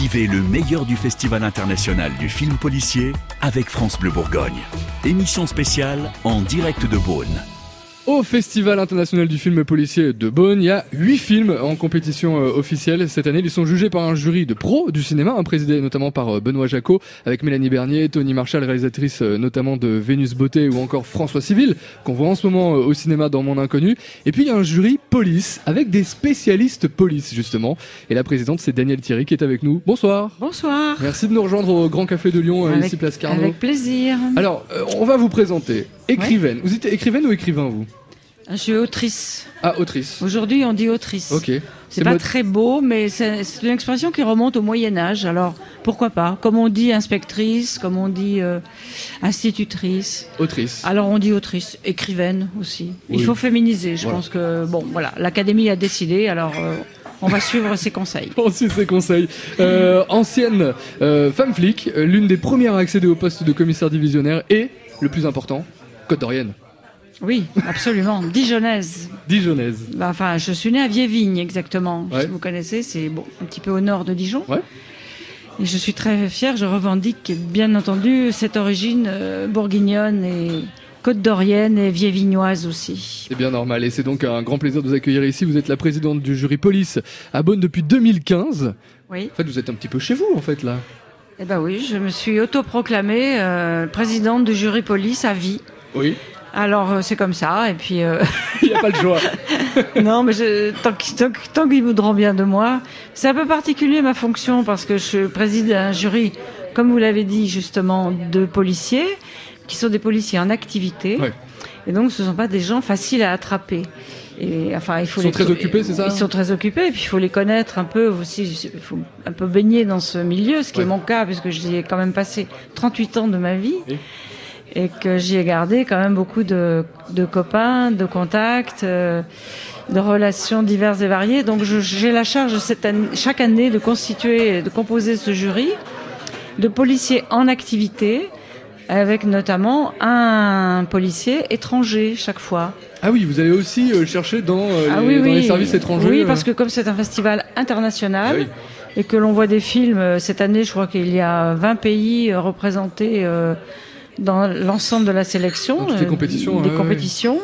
Vivez le meilleur du Festival international du film policier avec France Bleu Bourgogne. Émission spéciale en direct de Beaune. Au Festival international du film policier de Beaune, il y a huit films en compétition euh, officielle. Cette année, ils sont jugés par un jury de pros du cinéma, hein, présidé notamment par euh, Benoît Jacot, avec Mélanie Bernier, Tony Marshall, réalisatrice euh, notamment de Vénus Beauté, ou encore François Civil, qu'on voit en ce moment au cinéma dans Mon Inconnu. Et puis il y a un jury police, avec des spécialistes police, justement. Et la présidente, c'est Danielle Thierry qui est avec nous. Bonsoir. Bonsoir. Merci de nous rejoindre au Grand Café de Lyon, avec, ici Place Carnot. Avec plaisir. Alors, on va vous présenter. Écrivaine. Vous êtes écrivaine ou écrivain, vous? Je suis autrice. Ah, autrice. Aujourd'hui, on dit autrice. Ok. C'est pas très beau, mais c'est une expression qui remonte au Moyen Âge. Alors, pourquoi pas? Comme on dit inspectrice, comme on dit euh, institutrice. Autrice. Alors, on dit autrice, écrivaine aussi. Il faut féminiser. Je pense que, bon, voilà, l'Académie a décidé, alors... Euh, on va suivre ses conseils. On suit ses conseils. Euh, ancienne femme flic, l'une des premières à accéder au poste de commissaire divisionnaire et, le plus important, Oui, absolument. Dijonnaise. Dijonnaise. Bah, enfin, je suis née à Viévigne, exactement. Si vous connaissez, c'est bon, un petit peu au nord de Dijon. Ouais. Et je suis très fière, je revendique bien entendu cette origine euh, bourguignonne et côte d'Orienne et viévignoise aussi. C'est bien normal et c'est donc un grand plaisir de vous accueillir ici. Vous êtes la présidente du jury police à Bonne depuis 2015. Oui. En fait, vous êtes un petit peu chez vous, en fait, là. Eh ben oui, je me suis autoproclamée euh, présidente du jury police à vie. Oui. Alors euh, c'est comme ça, et puis... Euh, Il n'y a pas le choix. non, mais je, tant, qu'ils voudront bien de moi. C'est un peu particulier ma fonction, parce que je préside un jury, comme vous l'avez dit justement, de policiers, qui sont des policiers en activité. Et donc ce ne sont pas des gens faciles à attraper. Et, enfin, il faut ils sont très occupés, c'est ça Ils sont très occupés, et puis il faut les connaître un peu aussi, il faut un peu baigner dans ce milieu, ce qui est mon cas, puisque j'y ai quand même passé 38 ans de ma vie et que j'y ai gardé quand même beaucoup de, de copains, de contacts, euh, de relations diverses et variées. Donc j'ai la charge cette année, chaque année de constituer, de composer ce jury de policiers en activité, avec notamment un policier étranger chaque fois. Ah oui, vous allez aussi euh, chercher dans, euh, ah les, dans les, services étrangers. Oui, parce que comme c'est un festival international. Ah et que l'on voit des films, cette année je crois qu'il y a 20 pays représentés dans l'ensemble de la sélection, des compétitions. des compétitions.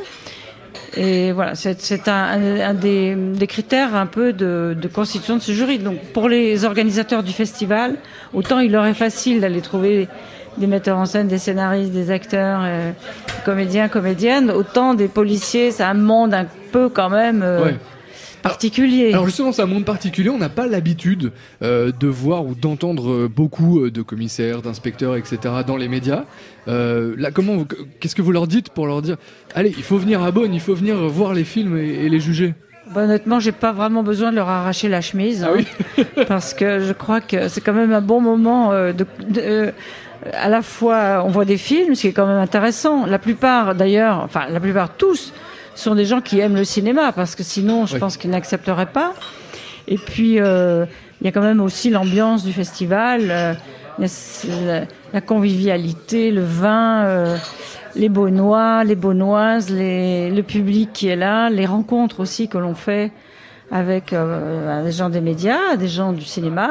Et voilà, c'est un, des, critères un peu de, constitution de ce jury. Donc pour les organisateurs du festival, autant il leur est facile d'aller trouver des metteurs en scène, des scénaristes, des acteurs, euh, comédiens, comédiennes, autant des policiers, c'est un monde un peu quand même. Euh, particulier. Alors, justement, c'est un monde particulier. On n'a pas l'habitude euh, de voir ou d'entendre euh, beaucoup euh, de commissaires, d'inspecteurs, etc. dans les médias. là, comment, qu'est-ce que vous leur dites pour leur dire, allez, il faut venir à Bonn, il faut venir voir les films et, les juger? Bah, honnêtement, j'ai pas vraiment besoin de leur arracher la chemise, ah oui hein, parce que je crois que c'est quand même un bon moment de, à la fois, on voit des films, ce qui est quand même intéressant. La plupart, d'ailleurs, enfin, la plupart tous sont des gens qui aiment le cinéma, parce que sinon, je pense qu'ils n'accepteraient pas. Et puis, euh, il y a quand même aussi l'ambiance du festival, euh, la, convivialité, le vin, euh, les Beaunois, les Beaunoises, les, le public qui est là, les rencontres aussi que l'on fait avec des gens des médias, des gens du cinéma.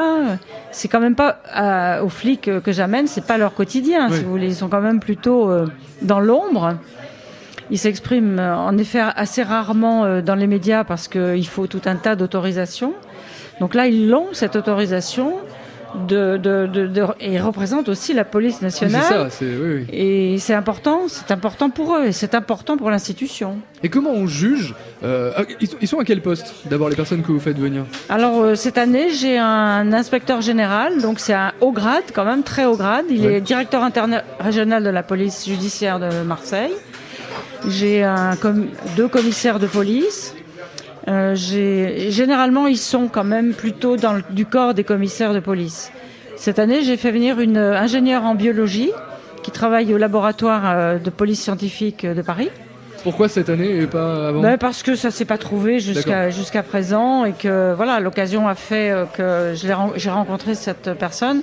C'est quand même pas aux flics que j'amène, c'est pas leur quotidien, si vous voulez. Ils sont quand même plutôt dans l'ombre. Il s'exprime euh, en effet assez rarement euh, dans les médias parce qu'il faut tout un tas d'autorisations. Donc là, ils l'ont, cette autorisation. De, de, de, et représente aussi la police nationale. C'est ça, oui, oui. Et c'est important, c'est important pour eux et c'est important pour l'institution. Et comment on juge euh, ah, Ils sont à quel poste D'abord les personnes que vous faites venir? Alors cette année j'ai un inspecteur général, donc c'est un haut grade quand même très haut grade. Il est directeur régional de la police judiciaire de Marseille. J'ai deux commissaires de police. Euh, généralement, ils sont quand même plutôt dans le, du corps des commissaires de police. Cette année, j'ai fait venir une ingénieure en biologie qui travaille au laboratoire euh, de police scientifique de Paris. Pourquoi cette année et pas avant? Ben Parce que ça s'est pas trouvé jusqu'à jusqu'à présent et que voilà l'occasion a fait euh, que j'ai rencontré cette personne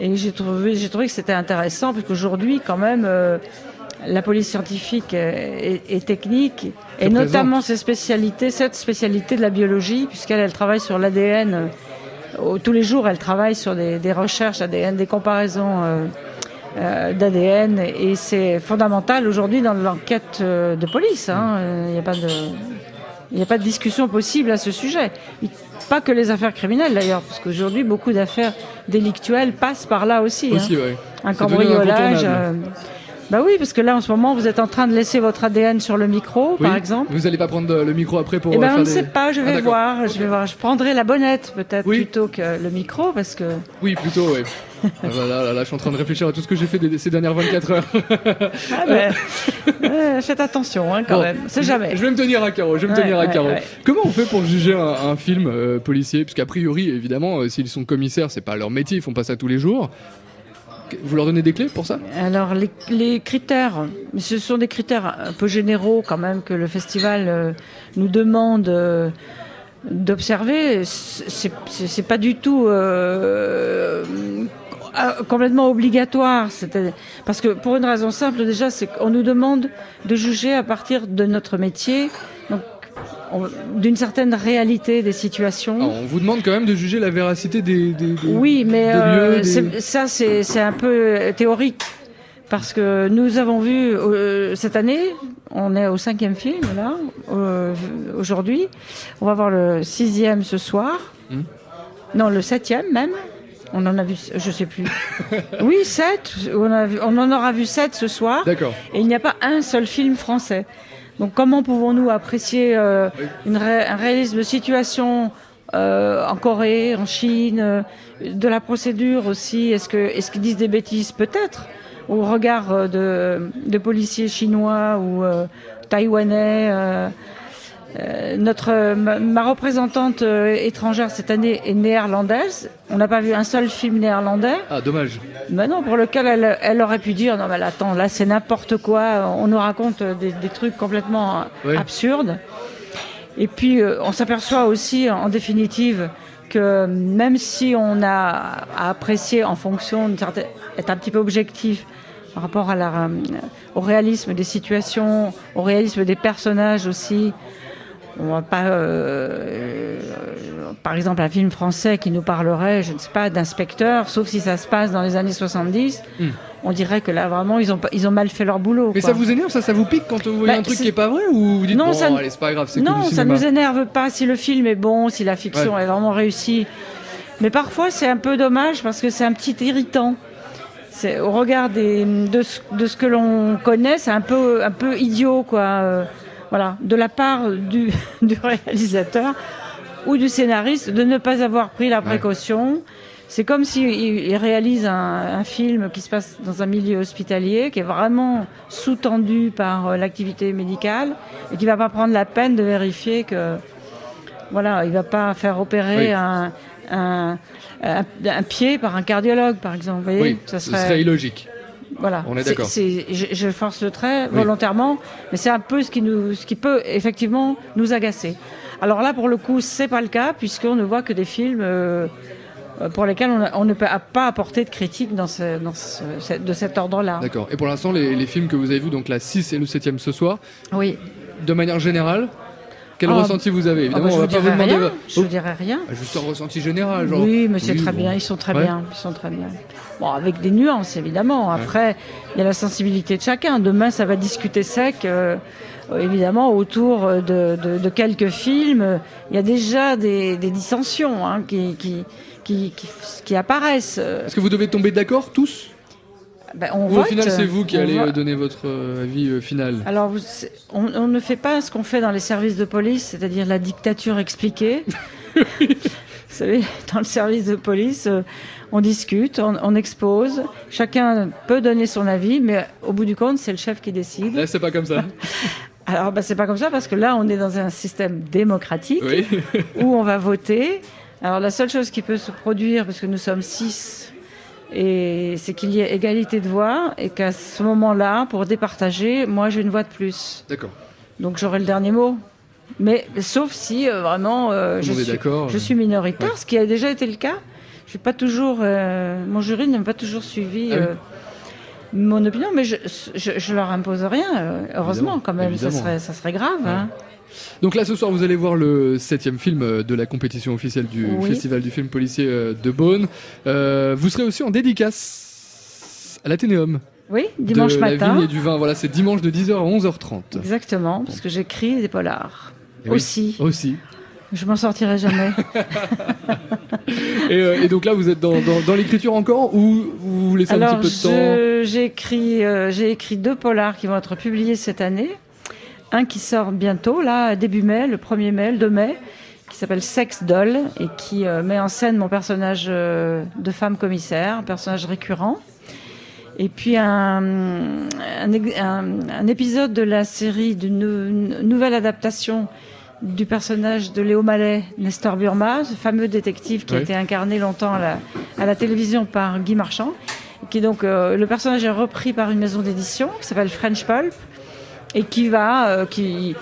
et j'ai trouvé trouvé que c'était intéressant parce qu'aujourd'hui quand même la police scientifique et, technique, et notamment ses spécialités, cette spécialité de la biologie, puisqu'elle elle travaille sur l'ADN tous les jours, elle travaille sur des, des recherches ADN, des comparaisons d'ADN, et c'est fondamental aujourd'hui dans l'enquête de police. Hein. Il n'y a pas de il n'y a pas de discussion possible à ce sujet. Pas que les affaires criminelles d'ailleurs, parce qu'aujourd'hui beaucoup d'affaires délictuelles passent par là aussi. aussi hein. ouais. Un cambriolage. Euh, bah oui, parce que là, en ce moment, vous êtes en train de laisser votre ADN sur le micro, par exemple. Vous n'allez pas prendre le micro après pour. Eh ben, faire on ne des... sait pas. Je vais Ah, voir. Je vais voir. Je prendrai la bonnette peut-être Oui. plutôt que le micro, parce que. Oui, plutôt, oui. Ah, voilà, là, là, je suis en train de réfléchir à tout ce que j'ai fait ces dernières 24 heures. Ah ben, euh, faites attention, hein, quand Bon, même. C'est jamais. Je vais me tenir à carreau, je vais me Ouais, tenir à ouais, carreau. ouais. Comment on fait pour juger un, un film euh, policier? Puisqu'a priori, évidemment, euh, s'ils sont commissaires, c'est pas leur métier, ils font pas ça tous les jours. Vous leur donnez des clés pour ça Alors les, critères, ce sont des critères un peu généraux quand même que le festival euh, nous demande euh, d'observer. C'est pas du tout euh, complètement obligatoire, parce que pour une raison simple déjà, c'est qu'on nous demande de juger à partir de notre métier, donc on- d'une certaine réalité des situations. Alors, On vous demande quand même de juger la véracité des. des- des- Oui, mais des euh, lieux, des- c'est- ça, c'est c'est un peu théorique. Parce que nous avons vu euh, cette année, on est au cinquième film là, euh, aujourd'hui. On va voir le sixième ce soir. Hmm. Non, le septième même. On en a vu, je sais plus. oui, sept. On, a vu- on en aura vu sept ce soir. D'accord. Et il n'y a pas un seul film français. Donc comment pouvons-nous apprécier euh, une ré- un réalisme de situation euh, en Corée, en Chine, euh, de la procédure aussi? Est-ce qu'ils disent des bêtises Peut-être. Au regard de, policiers chinois ou taïwanais. Euh, notre ma, ma représentante euh, étrangère cette année est néerlandaise. On n'a pas vu un seul film néerlandais. Ah, dommage. Mais non, pour lequel elle, elle aurait pu dire non mais attends là c'est n'importe quoi, on nous raconte des, des trucs complètement Oui. absurdes. Et puis euh, on s'aperçoit aussi en définitive que même si on a à apprécier en fonction d'une certaine être un petit peu objectif par rapport à la, au réalisme des situations, au réalisme des personnages aussi. On va pas, euh, euh, par exemple, un film français qui nous parlerait, je ne sais pas, d'inspecteur, sauf si ça se passe dans les années 70. Hmm. On dirait que là, vraiment, ils ont, pas- ils ont mal fait leur boulot. Mais quoi. ça vous énerve, ça, ça vous pique quand vous voyez Bah, un truc c'est- qui est pas vrai ou vous dites Non, bon, ça- allez, c'est pas grave, c'est que Non, du ça nous énerve pas si le film est bon, si la fiction Ouais. est vraiment réussie. Mais parfois, c'est un peu dommage parce que c'est un petit irritant. C'est au regard des, de, ce, de ce que l'on connaît, c'est un peu, un peu idiot, quoi. Voilà, de la part du, du réalisateur ou du scénariste de ne pas avoir pris la précaution. C'est comme s'il il réalise un, un film qui se passe dans un milieu hospitalier, qui est vraiment sous-tendu par euh, l'activité médicale, et qui va pas prendre la peine de vérifier que, voilà, il va pas faire opérer Oui. un, un, un, un pied par un cardiologue, par exemple. Vous voyez Oui, ça ce serait illogique. Voilà. On est d'accord. Je, je force le trait Oui. volontairement, mais c'est un peu ce qui nous, ce qui peut effectivement nous agacer. Alors là, pour le coup, c'est pas le cas puisqu'on ne voit que des films euh, pour lesquels on, a- on ne peut pas apporter de critique dans ce, dans ce- de cet ordre-là. D'accord. Et pour l'instant, les, les films que vous avez vus, donc la 6 et le 7 ce soir, Oui. de manière générale, quel Ah, ressenti vous avez Ah Évidemment, bah, je on vous va pas vous dirai demander. rien. Je. Ah, Juste un ressenti général, genre. Oui, mais c'est très bon. bien. Ils sont très Ouais. bien. Ils sont très bien. Bon, avec des nuances évidemment. Après, il y a la sensibilité de chacun. Demain, ça va discuter sec. euh, euh, évidemment, autour de, de- de quelques films, il y a déjà des, des dissensions hein, qui, qui, qui, qui, qui apparaissent. Euh, Est-ce que vous devez tomber d'accord tous? Ben, on au final, c'est vous qui on allez euh, donner votre euh, avis euh, final Alors, vous- on, on ne fait pas ce qu'on fait dans les services de police, c'est-à-dire la dictature expliquée. vous savez, dans le service de police, on discute, on, on expose, chacun peut donner son avis, mais au bout du compte, c'est le chef qui décide. Là, c'est pas comme ça. Alors, bah, c'est pas comme ça parce que là, on est dans un système démocratique oui. où on va voter. Alors, la seule chose qui peut se produire, parce que nous sommes six, et c'est qu'il y ait égalité de voix et qu'à ce moment-là, pour départager, moi, j'ai une voix de plus. D'accord. Donc j'aurai le dernier mot. Mais sauf si euh, vraiment euh, je, suis, d'accord. je suis minoritaire, Ouais. ce qui a déjà été le cas. Je suis pas toujours, euh, mon jury n'a pas toujours suivi Ah oui. Mon opinion, mais je, je, je leur impose rien. euh, heureusement, Évidemment, quand même, ça serait, ça serait grave. Ouais. hein. Donc là, ce soir, vous allez voir le septième film euh, de la compétition officielle du Oui. Festival du film policier euh, de Beaune. Euh, vous serez aussi en dédicace à l'Athénéum Oui, dimanche de la matin. vigne et du vin. Voilà, c'est dimanche de 10h à 11h30. Exactement, parce que j'écris des polars. Et oui, Aussi. Aussi. Je m'en sortirai jamais. Et, euh, et donc là, vous êtes dans, dans, dans l'écriture encore ou vous laissez un Alors, petit peu de temps je- j'ai écrit, euh, j'ai écrit deux polars qui vont être publiés cette année. Un qui sort bientôt, là, début mai, le 1er mai, le 2 mai, qui s'appelle Sex Doll et qui euh, met en scène mon personnage euh, de femme commissaire, un personnage récurrent. Et puis un, un, un- un épisode de la série d'une nou- une nouvelle adaptation du personnage de Léo Mallet, Nestor Burma, ce fameux détective qui a été incarné longtemps à la, à la télévision par Guy Marchand. Qui donc, euh, le personnage est repris par une maison d'édition qui s'appelle French Pulp et qui va, euh, qui,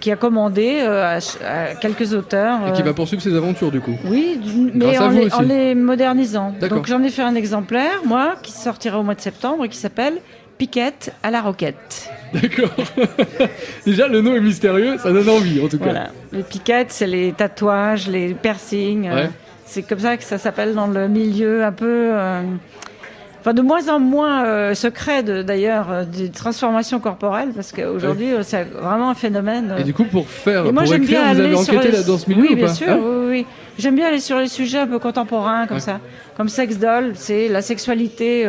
qui a commandé euh, à, à quelques auteurs. Et qui va poursuivre ses aventures du coup. oui, mais en les, en les modernisant. Donc j'en ai fait un exemplaire, moi, qui sortira au mois de septembre et qui s'appelle Piquette à la roquette. D'accord. Déjà, le nom est mystérieux, ça donne envie en tout cas. Voilà. Les piquettes, c'est les tatouages, les piercings. euh, c'est comme ça que ça s'appelle dans le milieu un peu. euh, Enfin, de moins en moins euh, secret d'ailleurs des transformations corporelles parce qu'aujourd'hui c'est vraiment un phénomène. Et du coup, pour faire, Et moi, pour j'aime écrire, bien vous avez aller sur enquêté les... là dans ce milieu Oui, ou bien pas sûr. Hein oui, oui. J'aime bien aller sur les sujets un peu contemporains comme Ouais. ça, comme Sex Doll, c'est la sexualité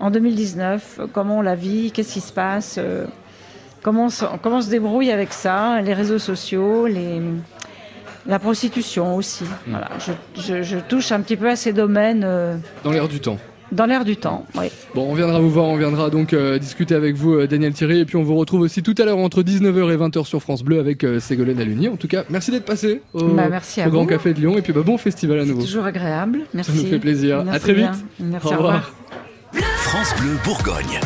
en 2019, euh, comment on la vit, qu'est-ce qui se passe, euh, comment on, se, comment on se débrouille avec ça, les réseaux sociaux, les la prostitution aussi. Mm. Voilà, je, je, je touche un petit peu à ces domaines euh, Dans l'air du temps. dans l'air du temps. Oui. Bon, on viendra vous voir, on viendra donc euh, discuter avec vous, euh, Daniel Thierry, et puis on vous retrouve aussi tout à l'heure entre 19h et 20h sur France Bleu avec Ségolène Aluni. En tout cas, merci d'être passé au, Bah, merci à au Grand vous. Café de Lyon, et puis bah, bon festival à C'est nouveau. toujours agréable. Merci. Ça nous fait plaisir. Merci à très bien. vite. Merci. Au revoir. France Bleu Bourgogne.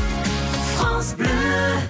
France Bleu.